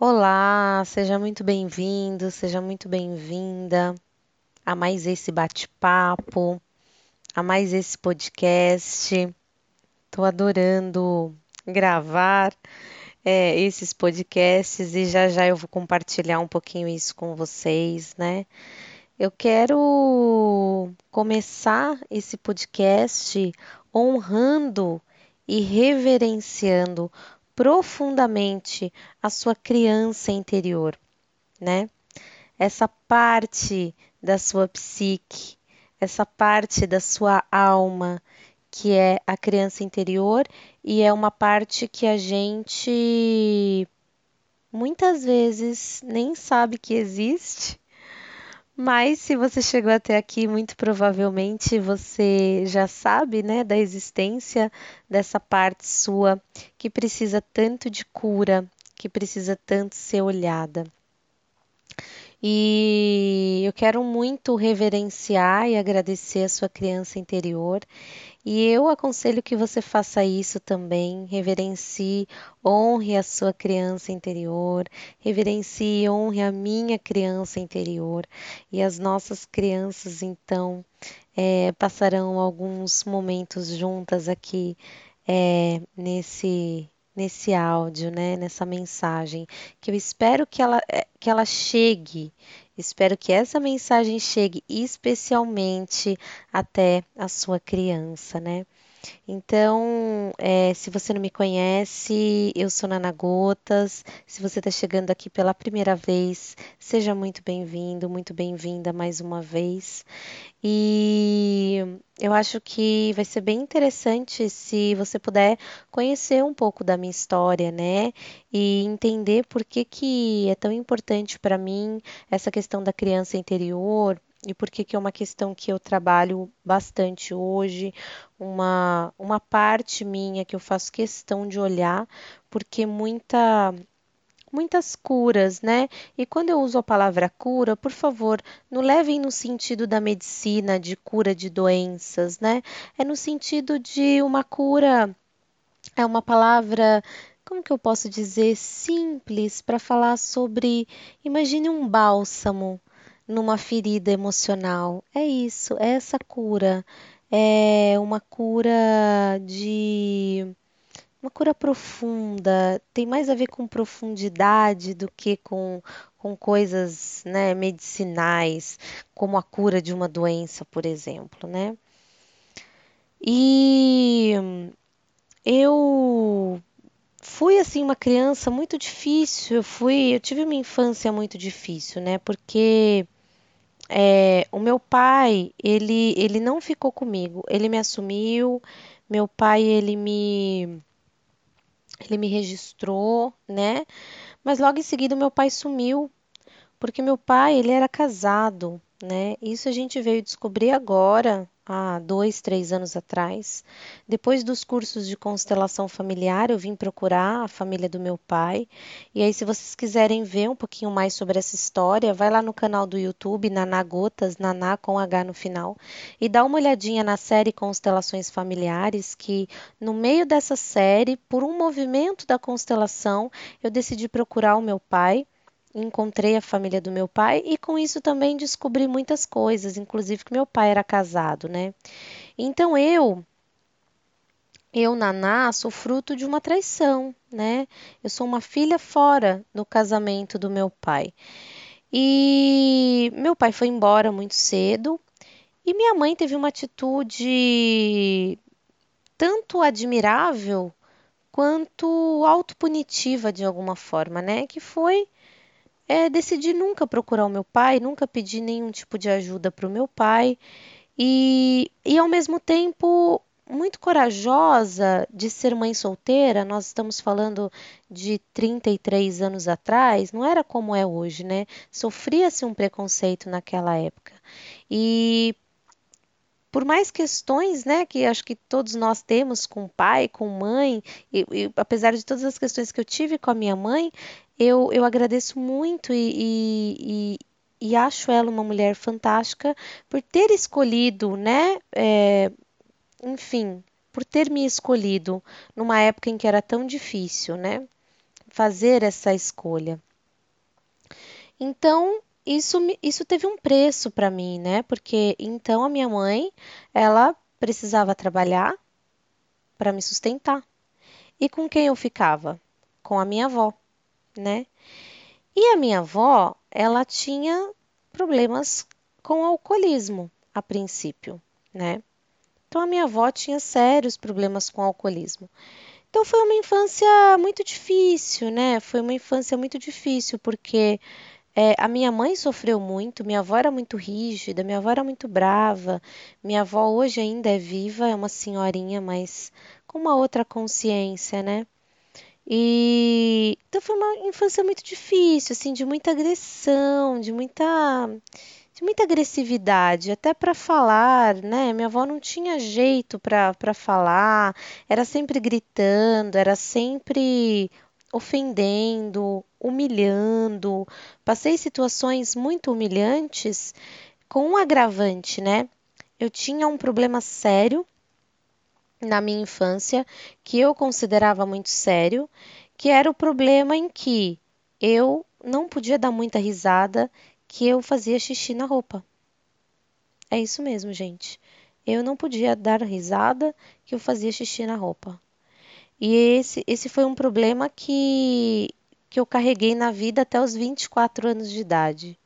Olá, seja muito bem-vindo, seja muito bem-vinda a mais esse bate-papo, a mais esse podcast. Estou adorando gravar é, esses podcasts e já já eu vou compartilhar um pouquinho isso com vocês, né? Eu quero começar esse podcast honrando e reverenciando profundamente a sua criança interior, né? Essa parte da sua psique, essa parte da sua alma, que é a criança interior e é uma parte que a gente muitas vezes nem sabe que existe mas se você chegou até aqui, muito provavelmente você já sabe, né, da existência dessa parte sua que precisa tanto de cura, que precisa tanto ser olhada. E eu quero muito reverenciar e agradecer a sua criança interior. E eu aconselho que você faça isso também, reverencie, honre a sua criança interior, reverencie, honre a minha criança interior. E as nossas crianças, então, é, passarão alguns momentos juntas aqui é, nesse nesse áudio, né, nessa mensagem, que eu espero que ela, é, que ela chegue Espero que essa mensagem chegue especialmente até a sua criança, né? Então, é, se você não me conhece, eu sou Nana Gotas. Se você está chegando aqui pela primeira vez, seja muito bem-vindo, muito bem-vinda mais uma vez. E eu acho que vai ser bem interessante se você puder conhecer um pouco da minha história, né? E entender por que, que é tão importante para mim essa questão da criança interior, e por que, que é uma questão que eu trabalho bastante hoje, uma, uma parte minha que eu faço questão de olhar, porque muita muitas curas, né? E quando eu uso a palavra cura, por favor, não levem no sentido da medicina, de cura de doenças, né? É no sentido de uma cura, é uma palavra, como que eu posso dizer, simples para falar sobre, imagine um bálsamo numa ferida emocional. É isso, é essa cura. É uma cura de uma cura profunda, tem mais a ver com profundidade do que com, com coisas né, medicinais, como a cura de uma doença, por exemplo, né? E eu fui assim uma criança muito difícil, eu fui, eu tive uma infância muito difícil, né? Porque é, o meu pai, ele, ele não ficou comigo, ele me assumiu, meu pai, ele me ele me registrou, né? Mas logo em seguida meu pai sumiu, porque meu pai, ele era casado, né? Isso a gente veio descobrir agora, há dois, três anos atrás. Depois dos cursos de constelação familiar, eu vim procurar a família do meu pai. E aí, se vocês quiserem ver um pouquinho mais sobre essa história, vai lá no canal do YouTube, Naná Gotas, Naná com H no final, e dá uma olhadinha na série Constelações Familiares, que no meio dessa série, por um movimento da constelação, eu decidi procurar o meu pai encontrei a família do meu pai e com isso também descobri muitas coisas, inclusive que meu pai era casado, né? Então eu eu, Naná, sou fruto de uma traição, né? Eu sou uma filha fora do casamento do meu pai. E meu pai foi embora muito cedo e minha mãe teve uma atitude tanto admirável quanto autopunitiva de alguma forma, né? Que foi é, decidi nunca procurar o meu pai, nunca pedir nenhum tipo de ajuda para o meu pai e, e ao mesmo tempo muito corajosa de ser mãe solteira. Nós estamos falando de 33 anos atrás, não era como é hoje, né? Sofria-se um preconceito naquela época. E por mais questões, né, que acho que todos nós temos com pai, com mãe, e, e, apesar de todas as questões que eu tive com a minha mãe, eu, eu agradeço muito e, e, e acho ela uma mulher fantástica por ter escolhido, né, é, enfim, por ter me escolhido numa época em que era tão difícil, né, fazer essa escolha. Então, isso, isso teve um preço para mim, né? Porque então a minha mãe, ela precisava trabalhar para me sustentar. E com quem eu ficava? Com a minha avó, né? E a minha avó, ela tinha problemas com alcoolismo a princípio, né? Então a minha avó tinha sérios problemas com alcoolismo. Então foi uma infância muito difícil, né? Foi uma infância muito difícil porque é, a minha mãe sofreu muito, minha avó era muito rígida, minha avó era muito brava. Minha avó hoje ainda é viva, é uma senhorinha, mas com uma outra consciência, né? E então foi uma infância muito difícil, assim, de muita agressão, de muita de muita agressividade, até para falar, né? Minha avó não tinha jeito para falar, era sempre gritando, era sempre ofendendo, humilhando. Passei situações muito humilhantes com um agravante, né? Eu tinha um problema sério na minha infância que eu considerava muito sério, que era o problema em que eu não podia dar muita risada, que eu fazia xixi na roupa. É isso mesmo, gente. Eu não podia dar risada, que eu fazia xixi na roupa. E esse, esse foi um problema que, que eu carreguei na vida até os 24 anos de idade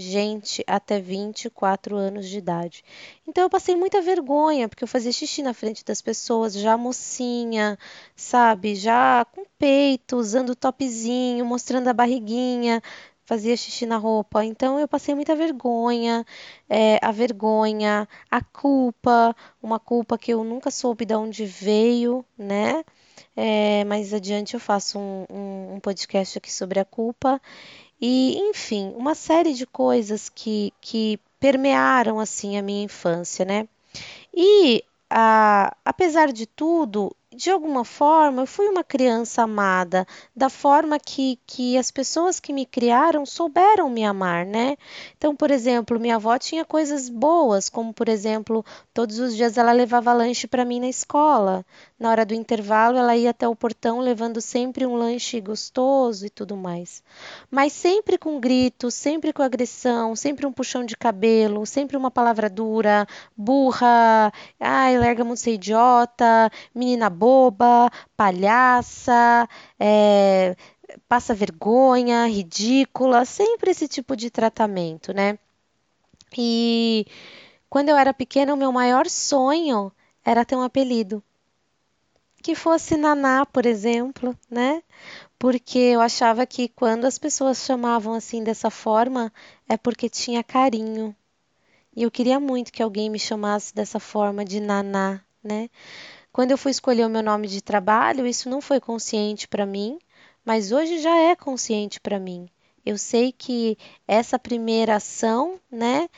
gente até 24 anos de idade. Então eu passei muita vergonha, porque eu fazia xixi na frente das pessoas, já mocinha, sabe? Já com peito, usando topzinho, mostrando a barriguinha, fazia xixi na roupa. Então eu passei muita vergonha, é, a vergonha, a culpa, uma culpa que eu nunca soube de onde veio, né? É, mais adiante eu faço um, um, um podcast aqui sobre a culpa. E, enfim, uma série de coisas que, que permearam assim a minha infância, né? E a, apesar de tudo, de alguma forma, eu fui uma criança amada, da forma que, que as pessoas que me criaram souberam me amar, né? Então, por exemplo, minha avó tinha coisas boas, como, por exemplo, todos os dias ela levava lanche para mim na escola. Na hora do intervalo, ela ia até o portão levando sempre um lanche gostoso e tudo mais. Mas sempre com grito, sempre com agressão, sempre um puxão de cabelo, sempre uma palavra dura, burra, ai, larga muito ser idiota, menina boba, palhaça, é, passa vergonha, ridícula, sempre esse tipo de tratamento, né? E quando eu era pequena, o meu maior sonho era ter um apelido. Que fosse Naná, por exemplo, né? Porque eu achava que quando as pessoas chamavam assim dessa forma, é porque tinha carinho. E eu queria muito que alguém me chamasse dessa forma de Naná, né? Quando eu fui escolher o meu nome de trabalho, isso não foi consciente para mim, mas hoje já é consciente para mim. Eu sei que essa primeira ação, né,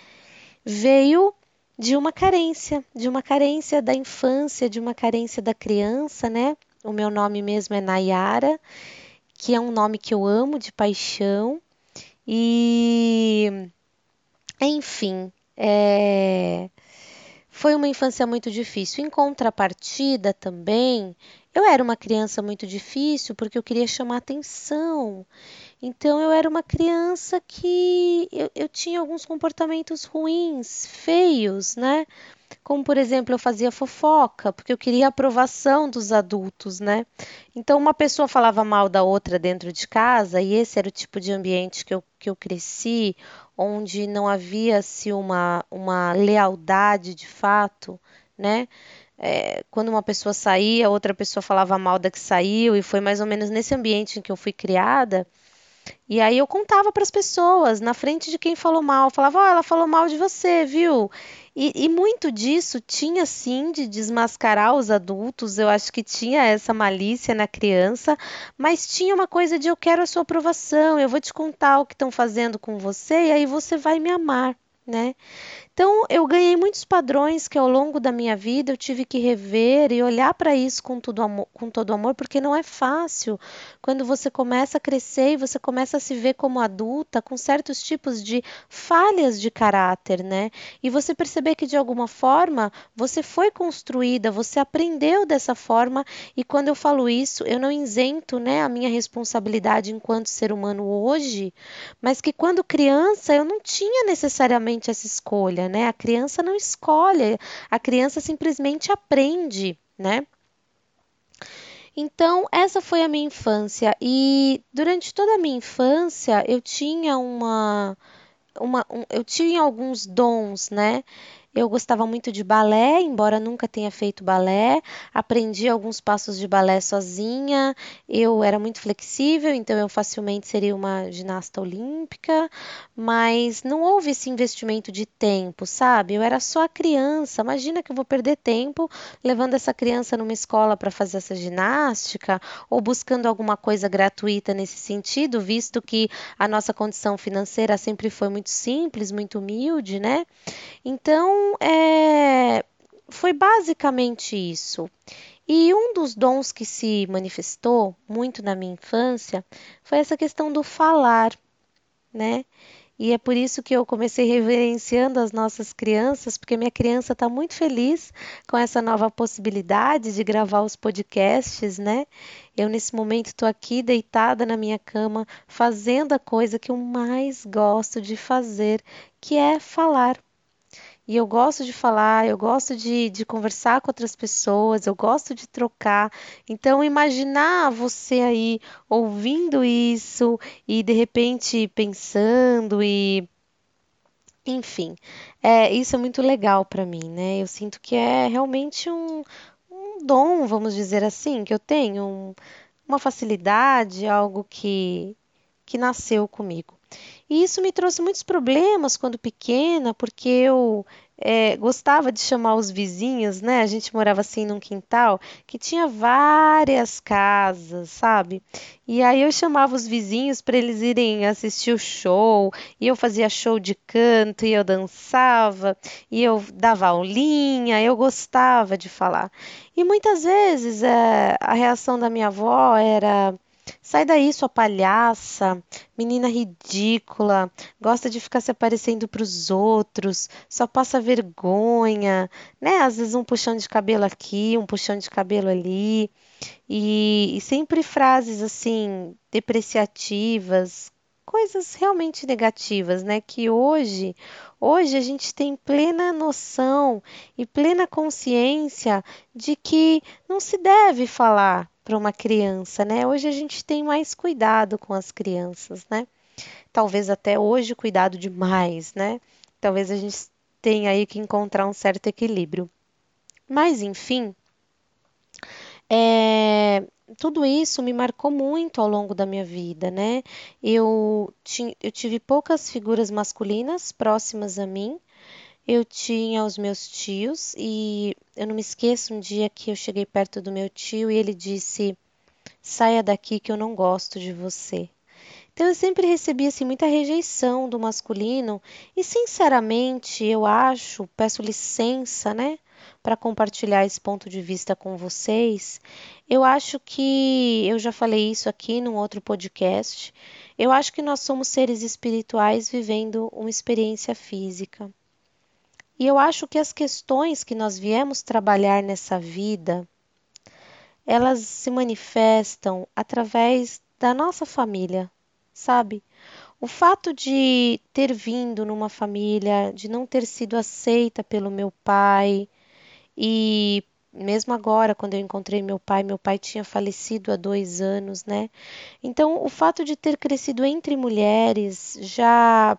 veio de uma carência, de uma carência da infância, de uma carência da criança, né? O meu nome mesmo é Nayara, que é um nome que eu amo de paixão. E enfim, é foi uma infância muito difícil. Em contrapartida, também, eu era uma criança muito difícil porque eu queria chamar atenção. Então, eu era uma criança que eu, eu tinha alguns comportamentos ruins, feios, né? Como, por exemplo, eu fazia fofoca, porque eu queria a aprovação dos adultos, né? Então, uma pessoa falava mal da outra dentro de casa, e esse era o tipo de ambiente que eu, que eu cresci, onde não havia-se uma, uma lealdade de fato, né? É, quando uma pessoa saía, outra pessoa falava mal da que saiu, e foi mais ou menos nesse ambiente em que eu fui criada. E aí eu contava para as pessoas, na frente de quem falou mal, falava, ó, oh, ela falou mal de você, viu? E, e, muito disso tinha sim de desmascarar os adultos, eu acho que tinha essa malícia na criança, mas tinha uma coisa de eu quero a sua aprovação, eu vou te contar o que estão fazendo com você e aí você vai me amar, né? Então, eu ganhei muitos padrões que ao longo da minha vida eu tive que rever e olhar para isso com, tudo amor, com todo amor, porque não é fácil quando você começa a crescer e você começa a se ver como adulta com certos tipos de falhas de caráter, né? E você perceber que de alguma forma você foi construída, você aprendeu dessa forma, e quando eu falo isso, eu não isento, né, a minha responsabilidade enquanto ser humano hoje, mas que quando criança eu não tinha necessariamente essa escolha, né? A criança não escolhe, a criança simplesmente aprende, né? Então, essa foi a minha infância e durante toda a minha infância eu tinha uma, uma um, eu tinha alguns dons, né? Eu gostava muito de balé, embora nunca tenha feito balé. Aprendi alguns passos de balé sozinha. Eu era muito flexível, então eu facilmente seria uma ginasta olímpica, mas não houve esse investimento de tempo, sabe? Eu era só a criança. Imagina que eu vou perder tempo levando essa criança numa escola para fazer essa ginástica ou buscando alguma coisa gratuita nesse sentido, visto que a nossa condição financeira sempre foi muito simples, muito humilde, né? Então, é, foi basicamente isso. E um dos dons que se manifestou muito na minha infância foi essa questão do falar, né? E é por isso que eu comecei reverenciando as nossas crianças, porque minha criança está muito feliz com essa nova possibilidade de gravar os podcasts, né? Eu, nesse momento, estou aqui deitada na minha cama, fazendo a coisa que eu mais gosto de fazer, que é falar. E eu gosto de falar, eu gosto de, de conversar com outras pessoas, eu gosto de trocar. Então, imaginar você aí ouvindo isso e de repente pensando e. Enfim, é, isso é muito legal para mim, né? Eu sinto que é realmente um, um dom, vamos dizer assim, que eu tenho, um, uma facilidade, algo que, que nasceu comigo. E isso me trouxe muitos problemas quando pequena, porque eu é, gostava de chamar os vizinhos, né? A gente morava assim num quintal que tinha várias casas, sabe? E aí eu chamava os vizinhos para eles irem assistir o show, e eu fazia show de canto, e eu dançava, e eu dava aulinha, eu gostava de falar. E muitas vezes é, a reação da minha avó era Sai daí, sua palhaça, menina ridícula, gosta de ficar se aparecendo para os outros, só passa vergonha, né? Às vezes um puxão de cabelo aqui, um puxão de cabelo ali, e, e sempre frases assim depreciativas, coisas realmente negativas, né? Que hoje, hoje a gente tem plena noção e plena consciência de que não se deve falar para uma criança, né? Hoje a gente tem mais cuidado com as crianças, né? Talvez até hoje cuidado demais, né? Talvez a gente tenha aí que encontrar um certo equilíbrio. Mas, enfim, é, tudo isso me marcou muito ao longo da minha vida, né? Eu, eu tive poucas figuras masculinas próximas a mim, eu tinha os meus tios e eu não me esqueço um dia que eu cheguei perto do meu tio e ele disse: "Saia daqui que eu não gosto de você". Então eu sempre recebi assim muita rejeição do masculino e sinceramente eu acho, peço licença, né, para compartilhar esse ponto de vista com vocês. Eu acho que eu já falei isso aqui num outro podcast. Eu acho que nós somos seres espirituais vivendo uma experiência física. E eu acho que as questões que nós viemos trabalhar nessa vida, elas se manifestam através da nossa família, sabe? O fato de ter vindo numa família, de não ter sido aceita pelo meu pai, e mesmo agora, quando eu encontrei meu pai, meu pai tinha falecido há dois anos, né? Então, o fato de ter crescido entre mulheres já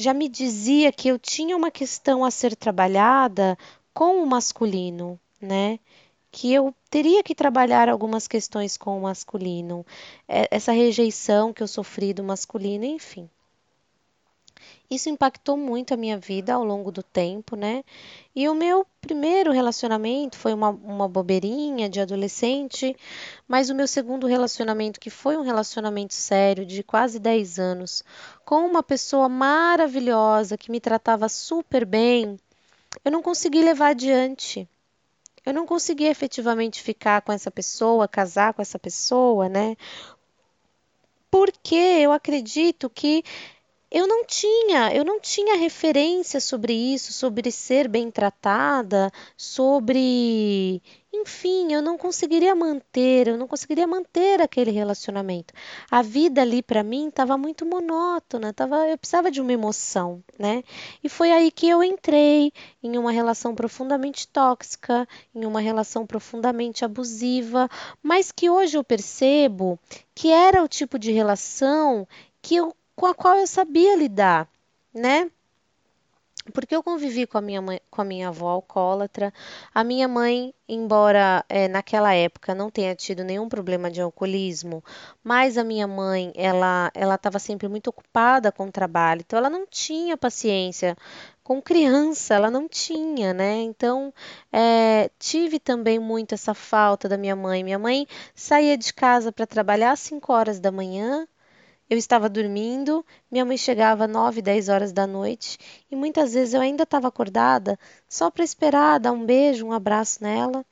já me dizia que eu tinha uma questão a ser trabalhada com o masculino, né? Que eu teria que trabalhar algumas questões com o masculino, é, essa rejeição que eu sofri do masculino, enfim. Isso impactou muito a minha vida ao longo do tempo, né? E o meu primeiro relacionamento foi uma, uma bobeirinha de adolescente, mas o meu segundo relacionamento, que foi um relacionamento sério de quase 10 anos, com uma pessoa maravilhosa que me tratava super bem, eu não consegui levar adiante. Eu não consegui efetivamente ficar com essa pessoa, casar com essa pessoa, né? Porque eu acredito que eu não tinha, eu não tinha referência sobre isso, sobre ser bem tratada, sobre, enfim, eu não conseguiria manter, eu não conseguiria manter aquele relacionamento. A vida ali para mim estava muito monótona, tava, eu precisava de uma emoção, né? E foi aí que eu entrei em uma relação profundamente tóxica, em uma relação profundamente abusiva, mas que hoje eu percebo que era o tipo de relação que eu com a qual eu sabia lidar, né? Porque eu convivi com a minha mãe, com a minha avó alcoólatra. A minha mãe, embora é, naquela época não tenha tido nenhum problema de alcoolismo, mas a minha mãe, ela ela estava sempre muito ocupada com o trabalho, então ela não tinha paciência com criança, ela não tinha, né? Então é, tive também muito essa falta da minha mãe. Minha mãe saía de casa para trabalhar às 5 horas da manhã eu estava dormindo, minha mãe chegava às 9, 10 horas da noite e muitas vezes eu ainda estava acordada só para esperar dar um beijo, um abraço nela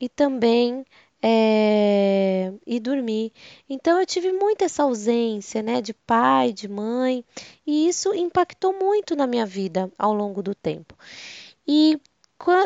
e também é, e dormir. Então eu tive muito essa ausência, né, de pai, de mãe, e isso impactou muito na minha vida ao longo do tempo. E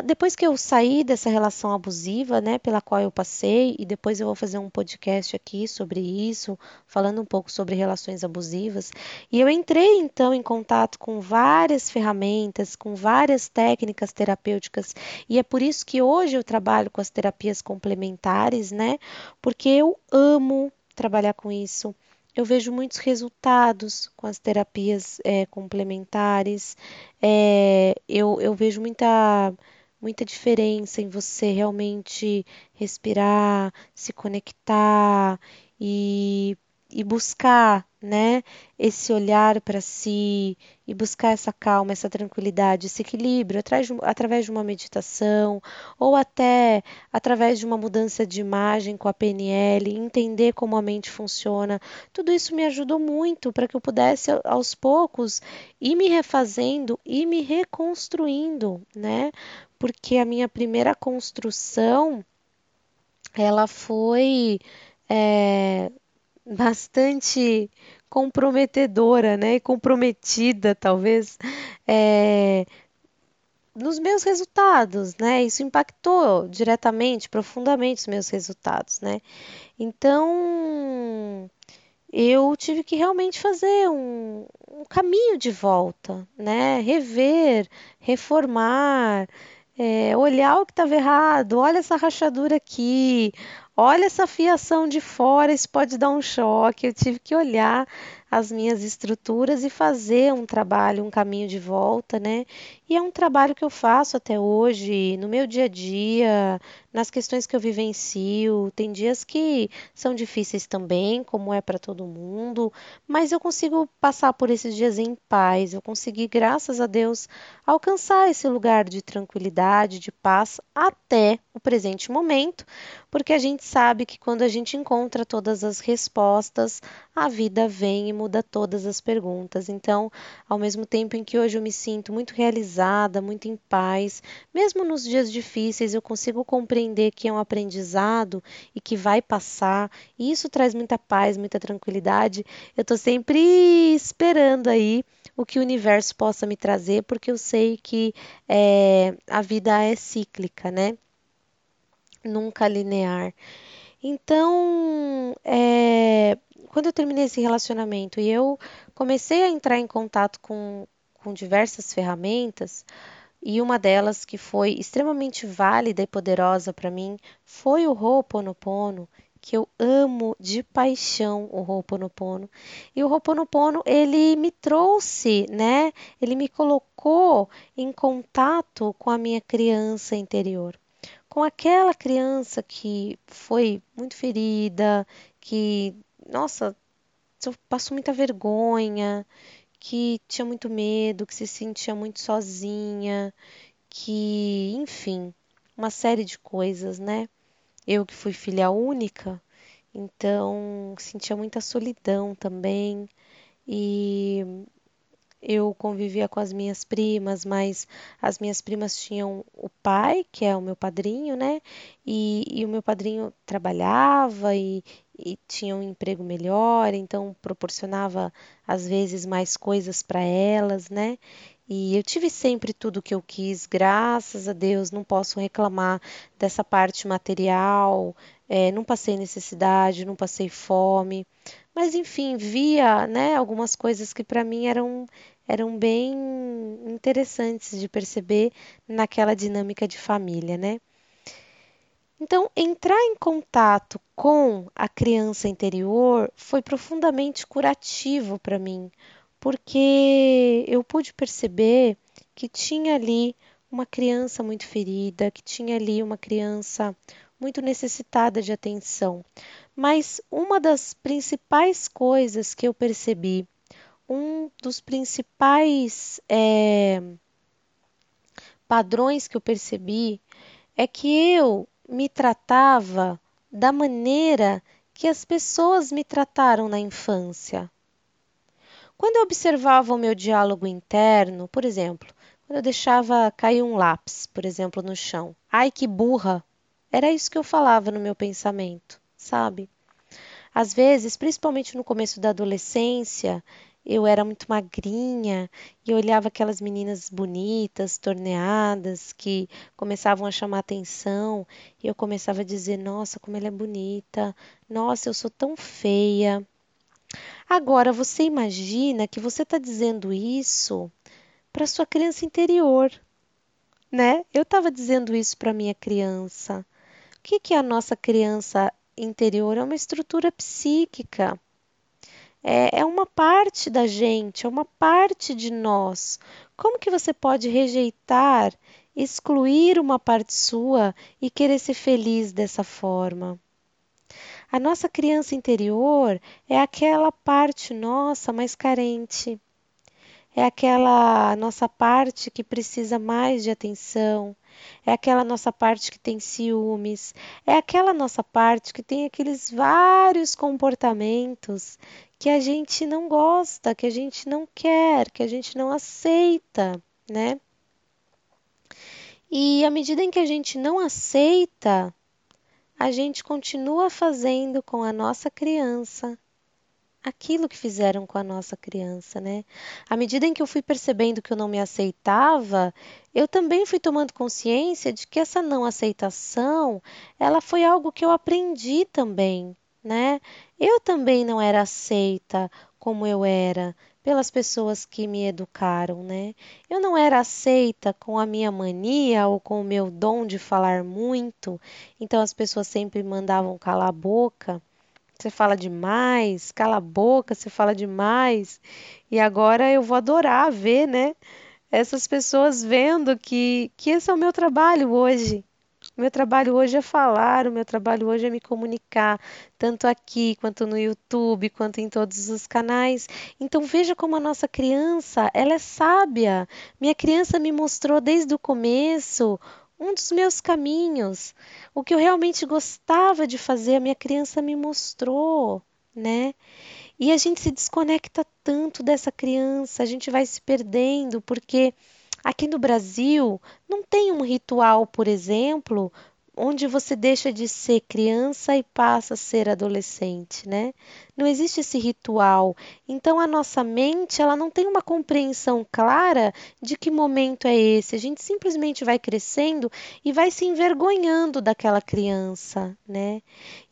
depois que eu saí dessa relação abusiva, né, pela qual eu passei, e depois eu vou fazer um podcast aqui sobre isso, falando um pouco sobre relações abusivas, e eu entrei então em contato com várias ferramentas, com várias técnicas terapêuticas, e é por isso que hoje eu trabalho com as terapias complementares, né, porque eu amo trabalhar com isso. Eu vejo muitos resultados com as terapias é, complementares. É, eu, eu vejo muita, muita diferença em você realmente respirar, se conectar e e buscar, né, esse olhar para si e buscar essa calma, essa tranquilidade, esse equilíbrio através de uma meditação ou até através de uma mudança de imagem com a PNL, entender como a mente funciona. Tudo isso me ajudou muito para que eu pudesse aos poucos ir me refazendo e me reconstruindo, né? Porque a minha primeira construção ela foi é, bastante comprometedora, né? E comprometida, talvez, é, nos meus resultados, né? Isso impactou diretamente, profundamente os meus resultados, né? Então, eu tive que realmente fazer um, um caminho de volta, né? Rever, reformar, é, olhar o que estava errado, olha essa rachadura aqui, olha essa fiação de fora, isso pode dar um choque. Eu tive que olhar as minhas estruturas e fazer um trabalho, um caminho de volta, né? E é um trabalho que eu faço até hoje, no meu dia a dia, nas questões que eu vivencio. Tem dias que são difíceis também, como é para todo mundo, mas eu consigo passar por esses dias em paz. Eu consegui, graças a Deus, alcançar esse lugar de tranquilidade, de paz até o presente momento, porque a gente sabe que quando a gente encontra todas as respostas, a vida vem e muda todas as perguntas. Então, ao mesmo tempo em que hoje eu me sinto muito realizada, muito em paz, mesmo nos dias difíceis, eu consigo compreender que é um aprendizado e que vai passar, e isso traz muita paz, muita tranquilidade. Eu estou sempre esperando aí o que o universo possa me trazer, porque eu sei que é, a vida é cíclica, né? Nunca linear. Então, é, quando eu terminei esse relacionamento e eu comecei a entrar em contato com, com diversas ferramentas, e uma delas que foi extremamente válida e poderosa para mim foi o Ho'oponopono, que eu amo de paixão o Ho'oponopono. E o Ho'oponopono, ele me trouxe, né? Ele me colocou em contato com a minha criança interior. Com aquela criança que foi muito ferida, que nossa, eu passo muita vergonha, que tinha muito medo, que se sentia muito sozinha, que, enfim, uma série de coisas, né? Eu que fui filha única, então sentia muita solidão também e eu convivia com as minhas primas, mas as minhas primas tinham o pai, que é o meu padrinho, né? E, e o meu padrinho trabalhava e, e tinha um emprego melhor, então proporcionava às vezes mais coisas para elas, né? E eu tive sempre tudo o que eu quis, graças a Deus, não posso reclamar dessa parte material, é, não passei necessidade, não passei fome, mas enfim, via, né, algumas coisas que para mim eram eram bem interessantes de perceber naquela dinâmica de família, né? Então, entrar em contato com a criança interior foi profundamente curativo para mim, porque eu pude perceber que tinha ali uma criança muito ferida, que tinha ali uma criança muito necessitada de atenção. Mas uma das principais coisas que eu percebi, um dos principais é, padrões que eu percebi é que eu me tratava da maneira que as pessoas me trataram na infância. Quando eu observava o meu diálogo interno, por exemplo, quando eu deixava cair um lápis, por exemplo, no chão, ai que burra! Era isso que eu falava no meu pensamento, sabe? Às vezes, principalmente no começo da adolescência, eu era muito magrinha e olhava aquelas meninas bonitas, torneadas, que começavam a chamar atenção, e eu começava a dizer: Nossa, como ela é bonita, nossa, eu sou tão feia. Agora, você imagina que você está dizendo isso para sua criança interior, né? Eu estava dizendo isso para minha criança. O que, que a nossa criança interior? É uma estrutura psíquica. É, é uma parte da gente, é uma parte de nós. Como que você pode rejeitar, excluir uma parte sua e querer ser feliz dessa forma? A nossa criança interior é aquela parte nossa mais carente. É aquela nossa parte que precisa mais de atenção, é aquela nossa parte que tem ciúmes, é aquela nossa parte que tem aqueles vários comportamentos que a gente não gosta, que a gente não quer, que a gente não aceita, né? E à medida em que a gente não aceita, a gente continua fazendo com a nossa criança aquilo que fizeram com a nossa criança, né? À medida em que eu fui percebendo que eu não me aceitava, eu também fui tomando consciência de que essa não aceitação, ela foi algo que eu aprendi também, né? Eu também não era aceita como eu era pelas pessoas que me educaram, né? Eu não era aceita com a minha mania ou com o meu dom de falar muito, então as pessoas sempre mandavam calar a boca. Você fala demais, cala a boca, você fala demais. E agora eu vou adorar ver, né? Essas pessoas vendo que, que esse é o meu trabalho hoje, o meu trabalho hoje é falar, o meu trabalho hoje é me comunicar, tanto aqui quanto no YouTube, quanto em todos os canais. Então veja como a nossa criança, ela é sábia. Minha criança me mostrou desde o começo um dos meus caminhos. O que eu realmente gostava de fazer, a minha criança me mostrou, né? E a gente se desconecta tanto dessa criança, a gente vai se perdendo, porque Aqui no Brasil, não tem um ritual, por exemplo, onde você deixa de ser criança e passa a ser adolescente, né? Não existe esse ritual. Então a nossa mente, ela não tem uma compreensão clara de que momento é esse. A gente simplesmente vai crescendo e vai se envergonhando daquela criança, né?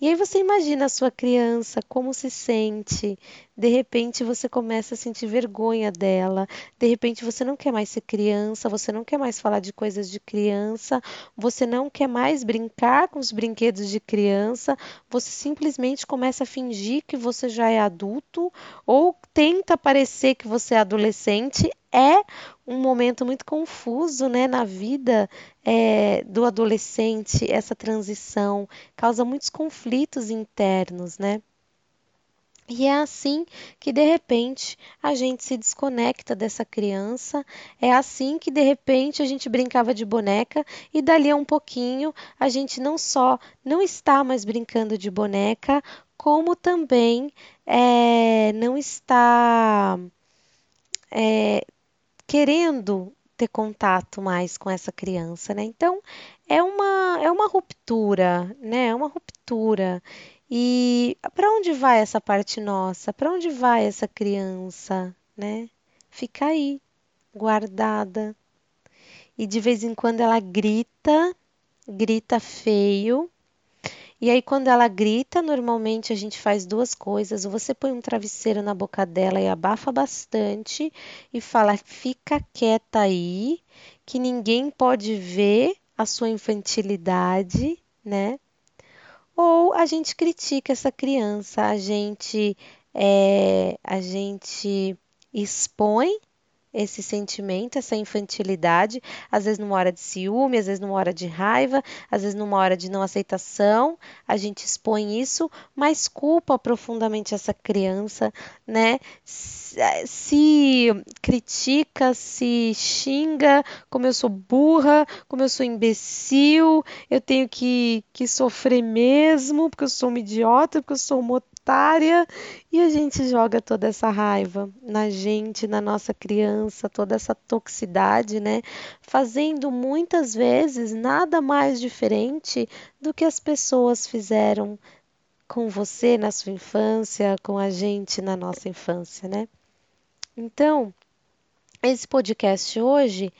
E aí você imagina a sua criança como se sente. De repente você começa a sentir vergonha dela. De repente você não quer mais ser criança, você não quer mais falar de coisas de criança, você não quer mais brincar com os brinquedos de criança, você simplesmente começa a fingir que você já é adulto ou tenta parecer que você é adolescente. É um momento muito confuso né, na vida é, do adolescente, essa transição causa muitos conflitos internos, né? E é assim que de repente a gente se desconecta dessa criança, é assim que de repente a gente brincava de boneca e dali a um pouquinho a gente não só não está mais brincando de boneca, como também é, não está é, querendo ter contato mais com essa criança, né? Então é uma é uma ruptura, né? É uma ruptura. E para onde vai essa parte nossa? Para onde vai essa criança, né? Fica aí, guardada. E de vez em quando ela grita, grita feio. E aí, quando ela grita, normalmente a gente faz duas coisas. Ou você põe um travesseiro na boca dela e abafa bastante e fala: fica quieta aí, que ninguém pode ver a sua infantilidade, né? Ou a gente critica essa criança, a gente, é, a gente expõe esse sentimento, essa infantilidade, às vezes numa hora de ciúme, às vezes numa hora de raiva, às vezes numa hora de não aceitação, a gente expõe isso, mas culpa profundamente essa criança, né? Se critica, se xinga, como eu sou burra, como eu sou imbecil, eu tenho que, que sofrer mesmo, porque eu sou uma idiota, porque eu sou uma e a gente joga toda essa raiva na gente, na nossa criança, toda essa toxicidade, né? Fazendo muitas vezes nada mais diferente do que as pessoas fizeram com você na sua infância, com a gente na nossa infância, né? Então, esse podcast hoje,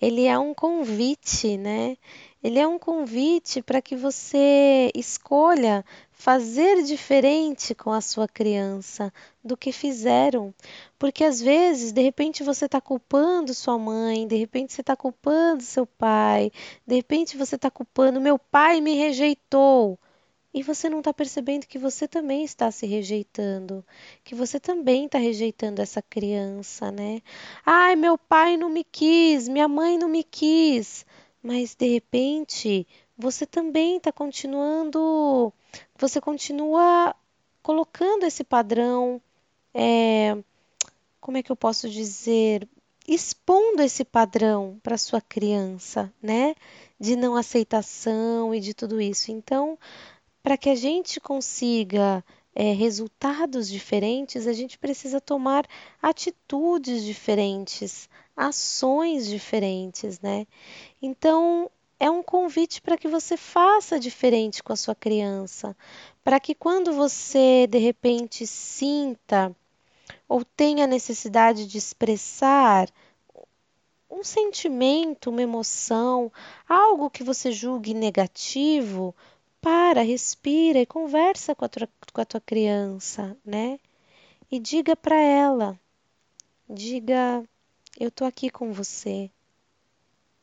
ele é um convite, né? Ele é um convite para que você escolha fazer diferente com a sua criança do que fizeram. Porque às vezes, de repente, você está culpando sua mãe, de repente, você está culpando seu pai, de repente, você está culpando meu pai me rejeitou. E você não está percebendo que você também está se rejeitando, que você também está rejeitando essa criança, né? Ai, meu pai não me quis, minha mãe não me quis mas de repente você também está continuando, você continua colocando esse padrão, é, como é que eu posso dizer, expondo esse padrão para sua criança, né? De não aceitação e de tudo isso. Então, para que a gente consiga é, resultados diferentes, a gente precisa tomar atitudes diferentes, ações diferentes, né? Então, é um convite para que você faça diferente com a sua criança, para que quando você de repente sinta ou tenha necessidade de expressar um sentimento, uma emoção, algo que você julgue negativo, para, respira e conversa com a tua, com a tua criança, né? E diga para ela, diga, eu tô aqui com você,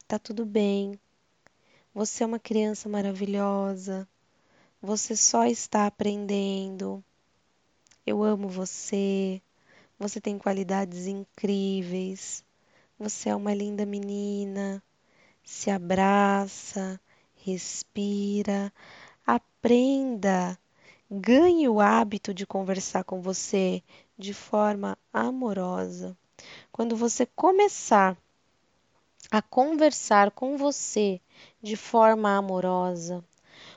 tá tudo bem, você é uma criança maravilhosa, você só está aprendendo, eu amo você, você tem qualidades incríveis, você é uma linda menina, se abraça, respira, Aprenda, ganhe o hábito de conversar com você de forma amorosa. Quando você começar a conversar com você de forma amorosa,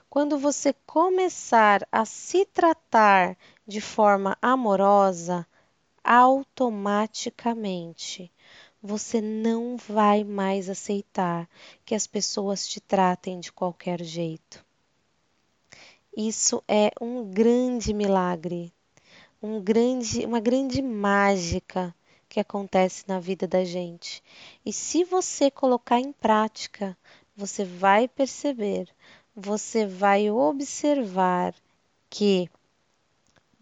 quando você começar a se tratar de forma amorosa, automaticamente você não vai mais aceitar que as pessoas te tratem de qualquer jeito. Isso é um grande milagre, um grande, uma grande mágica que acontece na vida da gente. E se você colocar em prática, você vai perceber, você vai observar que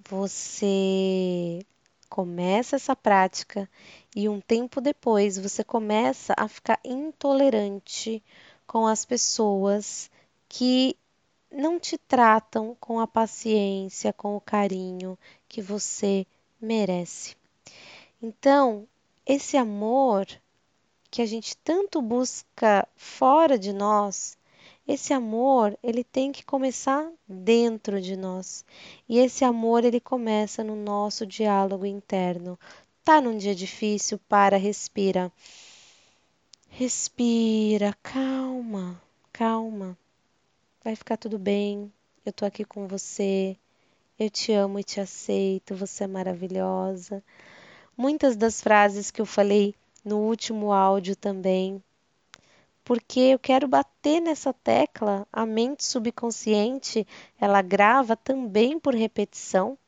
você começa essa prática e um tempo depois você começa a ficar intolerante com as pessoas que não te tratam com a paciência, com o carinho que você merece. Então, esse amor que a gente tanto busca fora de nós, Esse amor, ele tem que começar dentro de nós. E esse amor, ele começa no nosso diálogo interno. Tá num dia difícil? Para, respira. Respira, calma, calma. Vai ficar tudo bem. Eu tô aqui com você. Eu te amo e te aceito. Você é maravilhosa. Muitas das frases que eu falei no último áudio também porque eu quero bater nessa tecla. A mente subconsciente, ela grava também por repetição.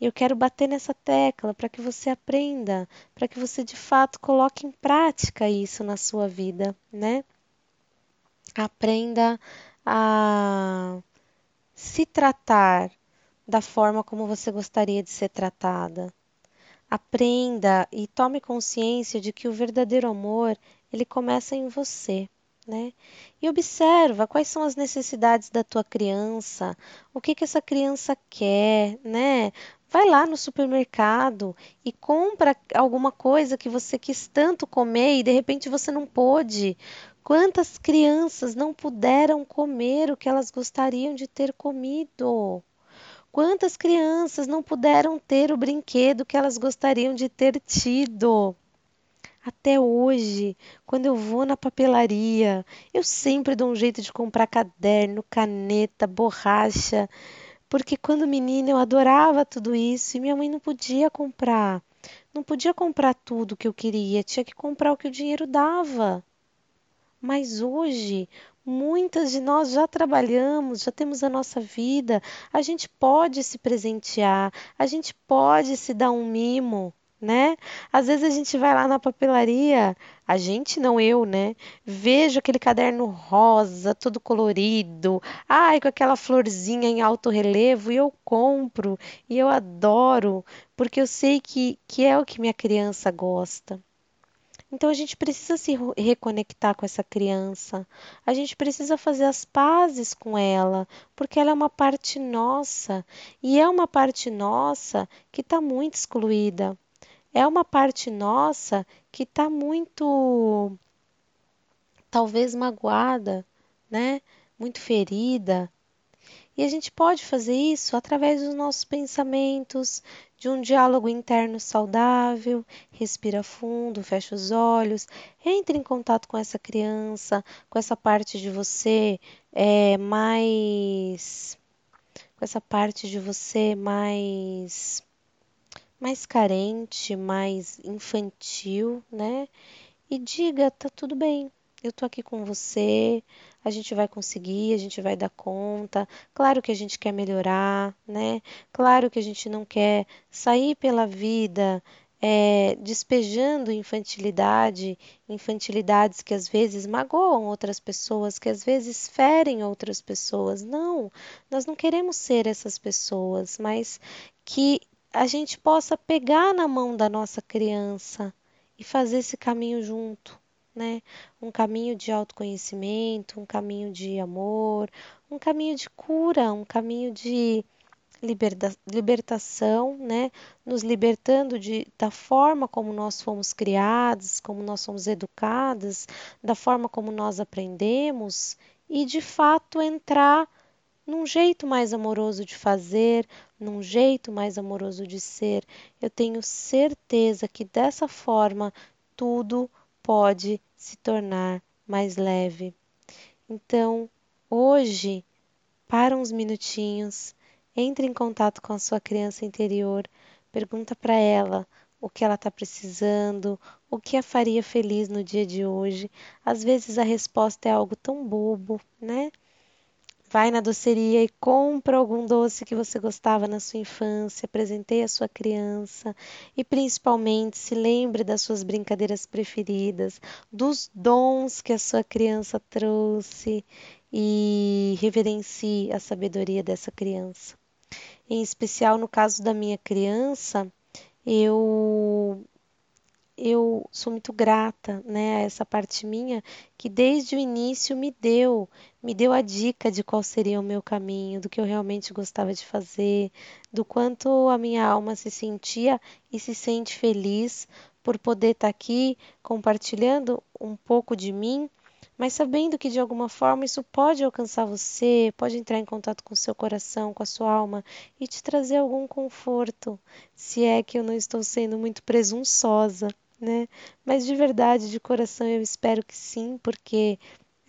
E eu quero bater nessa tecla para que você aprenda, para que você de fato coloque em prática isso na sua vida, né? Aprenda a se tratar da forma como você gostaria de ser tratada. Aprenda e tome consciência de que o verdadeiro amor, ele começa em você né? E observa quais são as necessidades da tua criança, o que que essa criança quer, né? Vai lá no supermercado e compra alguma coisa que você quis tanto comer e de repente você não pôde. Quantas crianças não puderam comer o que elas gostariam de ter comido? Quantas crianças não puderam ter o brinquedo que elas gostariam de ter tido? Até hoje, quando eu vou na papelaria, eu sempre dou um jeito de comprar caderno, caneta, borracha, porque quando menina eu adorava tudo isso e minha mãe não podia comprar. Não podia comprar tudo que eu queria, tinha que comprar o que o dinheiro dava. Mas hoje, muitas de nós já trabalhamos, já temos a nossa vida, a gente pode se presentear, a gente pode se dar um mimo né? Às vezes a gente vai lá na papelaria, a gente não eu, né? Vejo aquele caderno rosa, todo colorido, ai, com aquela florzinha em alto relevo e eu compro e eu adoro, porque eu sei que, que é o que minha criança gosta. Então a gente precisa se reconectar com essa criança, a gente precisa fazer as pazes com ela, porque ela é uma parte nossa e é uma parte nossa que está muito excluída é uma parte nossa que está muito, talvez magoada, né? Muito ferida. E a gente pode fazer isso através dos nossos pensamentos, de um diálogo interno saudável. Respira fundo, fecha os olhos, entre em contato com essa criança, com essa parte de você é, mais. com essa parte de você mais mais carente, mais infantil, né? E diga, tá tudo bem. Eu tô aqui com você, a gente vai conseguir, a gente vai dar conta. Claro que a gente quer melhorar, né? Claro que a gente não quer sair pela vida é, despejando infantilidade, infantilidades que às vezes magoam outras pessoas, que às vezes ferem outras pessoas. Não, nós não queremos ser essas pessoas, mas que a gente possa pegar na mão da nossa criança e fazer esse caminho junto, né? Um caminho de autoconhecimento, um caminho de amor, um caminho de cura, um caminho de liberta libertação, né? Nos libertando de, da forma como nós fomos criados, como nós somos educados, da forma como nós aprendemos e de fato entrar num jeito mais amoroso de fazer, num jeito mais amoroso de ser. Eu tenho certeza que dessa forma tudo pode se tornar mais leve. Então, hoje, para uns minutinhos, entre em contato com a sua criança interior, pergunta para ela o que ela está precisando, o que a faria feliz no dia de hoje. Às vezes a resposta é algo tão bobo, né? Vai na doceria e compra algum doce que você gostava na sua infância, apresentei à sua criança e principalmente se lembre das suas brincadeiras preferidas, dos dons que a sua criança trouxe e reverencie a sabedoria dessa criança. Em especial no caso da minha criança, eu eu sou muito grata, né, a essa parte minha que desde o início me deu, me deu a dica de qual seria o meu caminho, do que eu realmente gostava de fazer, do quanto a minha alma se sentia e se sente feliz por poder estar aqui compartilhando um pouco de mim mas sabendo que de alguma forma isso pode alcançar você, pode entrar em contato com seu coração, com a sua alma e te trazer algum conforto, se é que eu não estou sendo muito presunçosa, né? Mas de verdade, de coração, eu espero que sim, porque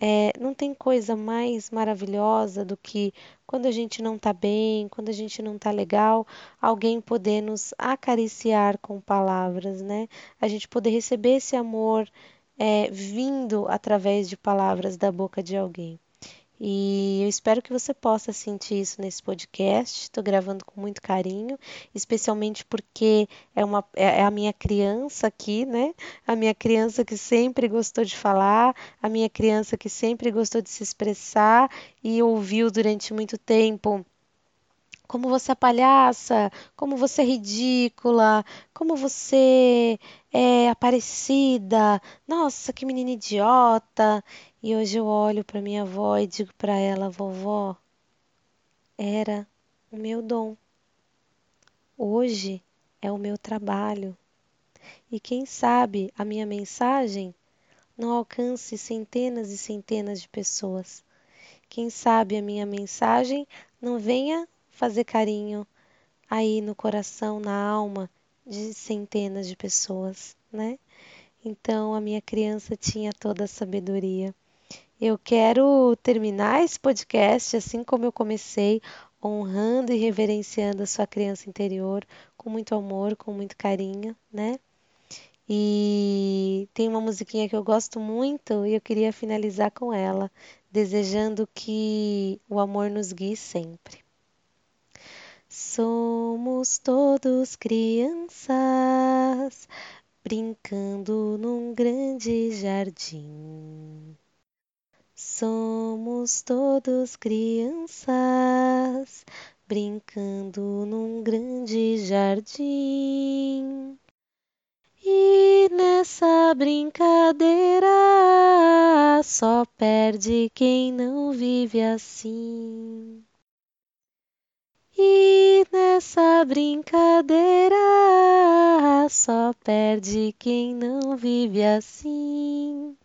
é, não tem coisa mais maravilhosa do que quando a gente não tá bem, quando a gente não tá legal, alguém poder nos acariciar com palavras, né? A gente poder receber esse amor é, vindo através de palavras da boca de alguém. E eu espero que você possa sentir isso nesse podcast. Estou gravando com muito carinho, especialmente porque é, uma, é, é a minha criança aqui, né? A minha criança que sempre gostou de falar, a minha criança que sempre gostou de se expressar e ouviu durante muito tempo como você é palhaça, como você é ridícula, como você é aparecida, nossa, que menina idiota. E hoje eu olho para minha avó e digo para ela, vovó, era o meu dom. Hoje é o meu trabalho. E quem sabe a minha mensagem não alcance centenas e centenas de pessoas. Quem sabe a minha mensagem não venha fazer carinho aí no coração, na alma de centenas de pessoas, né? Então a minha criança tinha toda a sabedoria. Eu quero terminar esse podcast assim como eu comecei, honrando e reverenciando a sua criança interior com muito amor, com muito carinho, né? E tem uma musiquinha que eu gosto muito e eu queria finalizar com ela, desejando que o amor nos guie sempre. Somos todos crianças brincando num grande jardim. Somos todos crianças brincando num grande jardim. E nessa brincadeira só perde quem não vive assim. E nessa brincadeira só perde quem não vive assim.